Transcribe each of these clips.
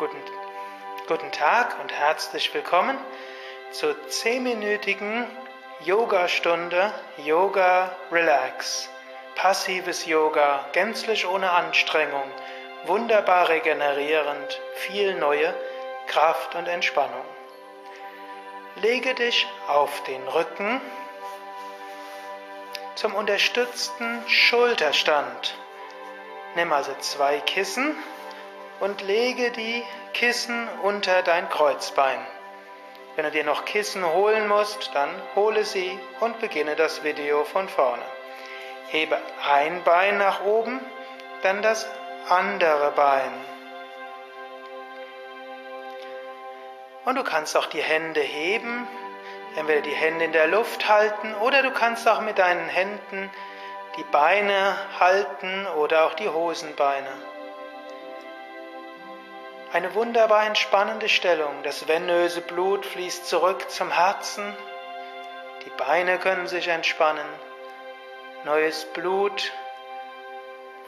Guten, guten Tag und herzlich willkommen zur zehnminütigen Yoga-Stunde Yoga Relax. Passives Yoga, gänzlich ohne Anstrengung, wunderbar regenerierend, viel neue Kraft und Entspannung. Lege dich auf den Rücken zum unterstützten Schulterstand. Nimm also zwei Kissen und lege die Kissen unter dein Kreuzbein. Wenn du dir noch Kissen holen musst, dann hole sie und beginne das Video von vorne. Hebe ein Bein nach oben, dann das andere Bein. Und du kannst auch die Hände heben, entweder die Hände in der Luft halten oder du kannst auch mit deinen Händen die Beine halten oder auch die Hosenbeine. Eine wunderbar entspannende Stellung. Das venöse Blut fließt zurück zum Herzen. Die Beine können sich entspannen. Neues Blut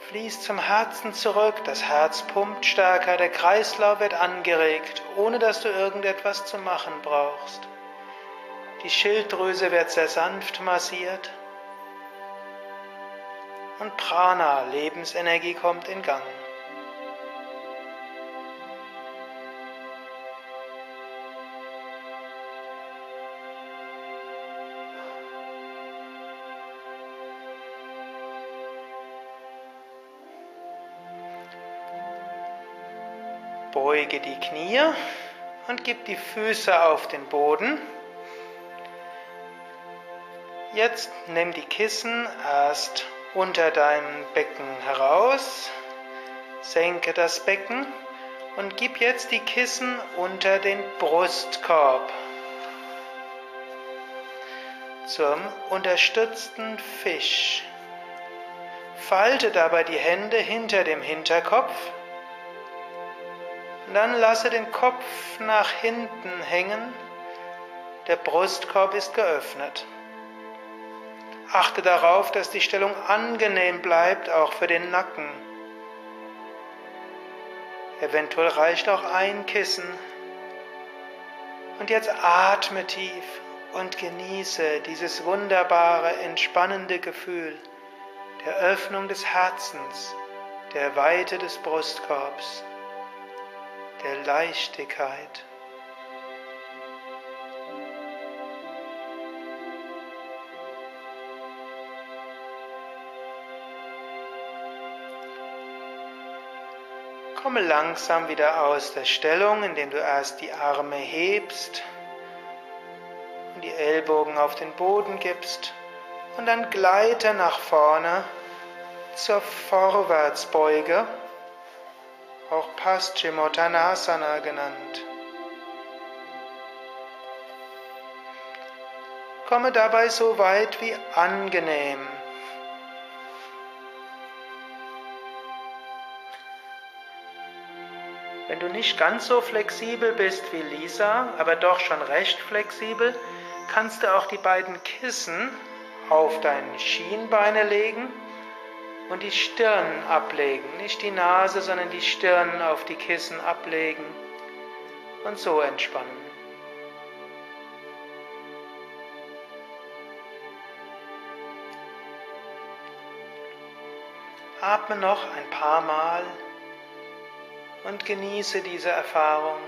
fließt zum Herzen zurück. Das Herz pumpt stärker. Der Kreislauf wird angeregt, ohne dass du irgendetwas zu machen brauchst. Die Schilddrüse wird sehr sanft massiert. Und Prana, Lebensenergie, kommt in Gang. Beuge die Knie und gib die Füße auf den Boden. Jetzt nimm die Kissen erst unter deinem Becken heraus, senke das Becken und gib jetzt die Kissen unter den Brustkorb zum unterstützten Fisch. Falte dabei die Hände hinter dem Hinterkopf dann lasse den Kopf nach hinten hängen. Der Brustkorb ist geöffnet. Achte darauf, dass die Stellung angenehm bleibt, auch für den Nacken. Eventuell reicht auch ein Kissen. Und jetzt atme tief und genieße dieses wunderbare, entspannende Gefühl der Öffnung des Herzens, der Weite des Brustkorbs der Leichtigkeit. Komme langsam wieder aus der Stellung, indem du erst die Arme hebst und die Ellbogen auf den Boden gibst und dann gleite nach vorne zur Vorwärtsbeuge auch Paschimottanasana genannt. Komme dabei so weit wie angenehm. Wenn du nicht ganz so flexibel bist wie Lisa, aber doch schon recht flexibel, kannst du auch die beiden Kissen auf deine Schienbeine legen und die Stirn ablegen. Nicht die Nase, sondern die Stirn auf die Kissen ablegen und so entspannen. Atme noch ein paar Mal und genieße diese Erfahrung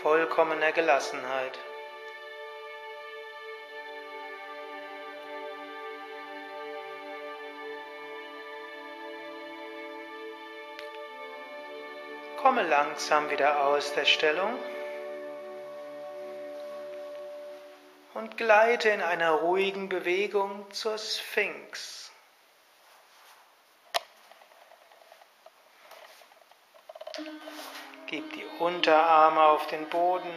vollkommener Gelassenheit. Komme langsam wieder aus der Stellung und gleite in einer ruhigen Bewegung zur Sphinx. Gib die Unterarme auf den Boden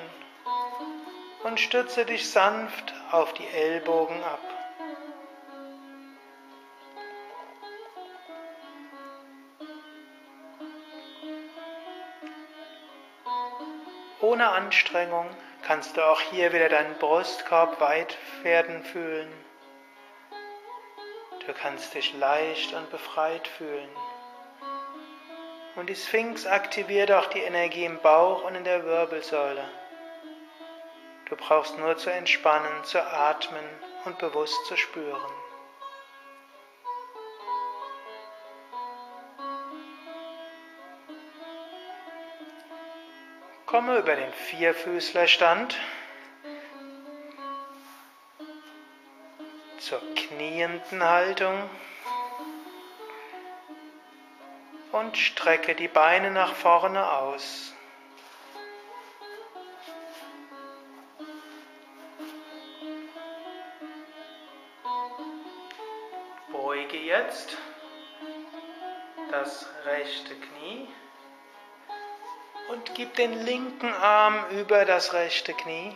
und stütze dich sanft auf die Ellbogen ab. Ohne Anstrengung kannst du auch hier wieder deinen Brustkorb weit werden fühlen. Du kannst dich leicht und befreit fühlen. Und die Sphinx aktiviert auch die Energie im Bauch und in der Wirbelsäule. Du brauchst nur zu entspannen, zu atmen und bewusst zu spüren. Komme über den Vierfüßlerstand zur knienden Haltung und strecke die Beine nach vorne aus. Beuge jetzt das rechte Knie und gib den linken Arm über das rechte Knie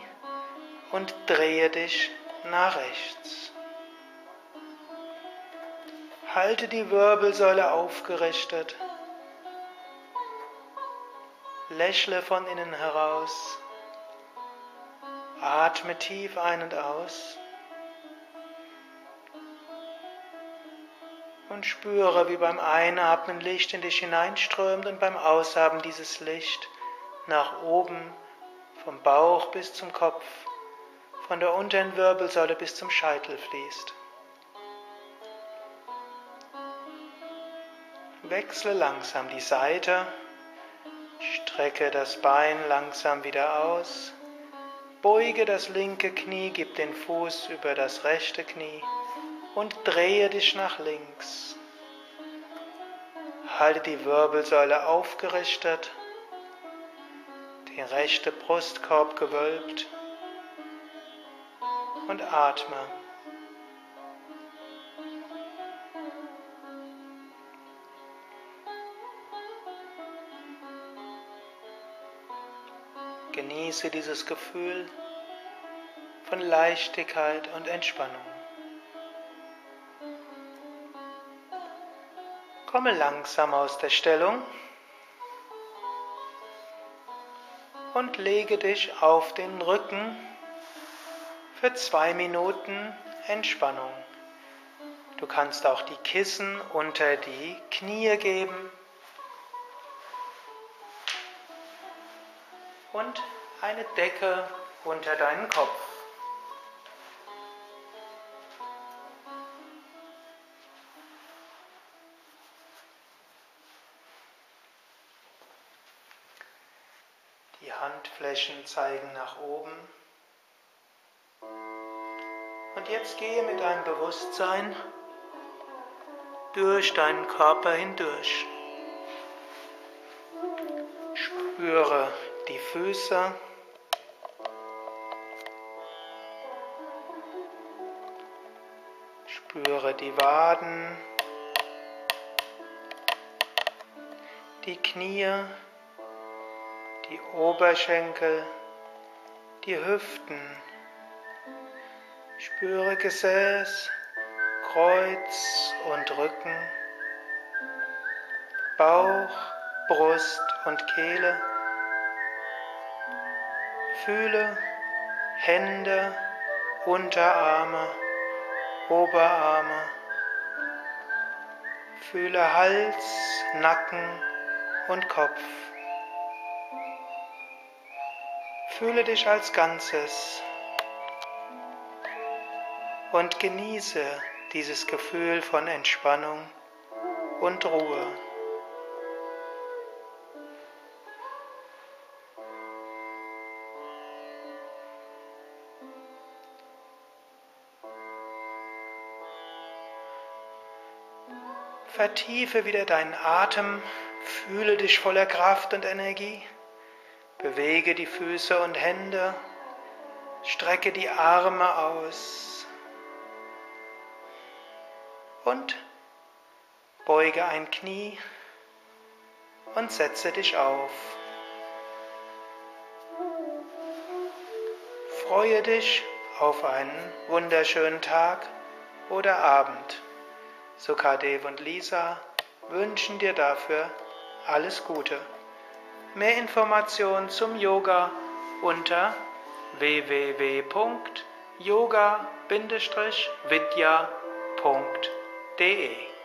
und drehe dich nach rechts. Halte die Wirbelsäule aufgerichtet. Lächle von innen heraus. Atme tief ein und aus. Und spüre, wie beim Einatmen Licht in dich hineinströmt und beim Ausatmen dieses Licht nach oben vom Bauch bis zum Kopf, von der unteren Wirbelsäule bis zum Scheitel fließt. Wechsle langsam die Seite, strecke das Bein langsam wieder aus, beuge das linke Knie, gib den Fuß über das rechte Knie und drehe dich nach links. Halte die Wirbelsäule aufgerichtet, die rechte Brustkorb gewölbt und atme. Genieße dieses Gefühl von Leichtigkeit und Entspannung. Komme langsam aus der Stellung und lege dich auf den Rücken für zwei Minuten Entspannung. Du kannst auch die Kissen unter die Knie geben und eine Decke unter deinen Kopf. Die Handflächen zeigen nach oben. Und jetzt gehe mit deinem Bewusstsein durch deinen Körper hindurch. Spüre die Füße. Spüre die Waden, die Knie, die Oberschenkel, die Hüften. Spüre Gesäß, Kreuz und Rücken, Bauch, Brust und Kehle. Fühle Hände, Unterarme, Oberarme. Fühle Hals, Nacken und Kopf. Fühle dich als Ganzes und genieße dieses Gefühl von Entspannung und Ruhe. Vertiefe wieder deinen Atem, fühle dich voller Kraft und Energie, bewege die Füße und Hände, strecke die Arme aus und beuge ein Knie und setze dich auf. Freue dich auf einen wunderschönen Tag oder Abend. Sukadev und Lisa wünschen dir dafür alles Gute. Mehr Informationen zum Yoga unter www.yoga-vidya.de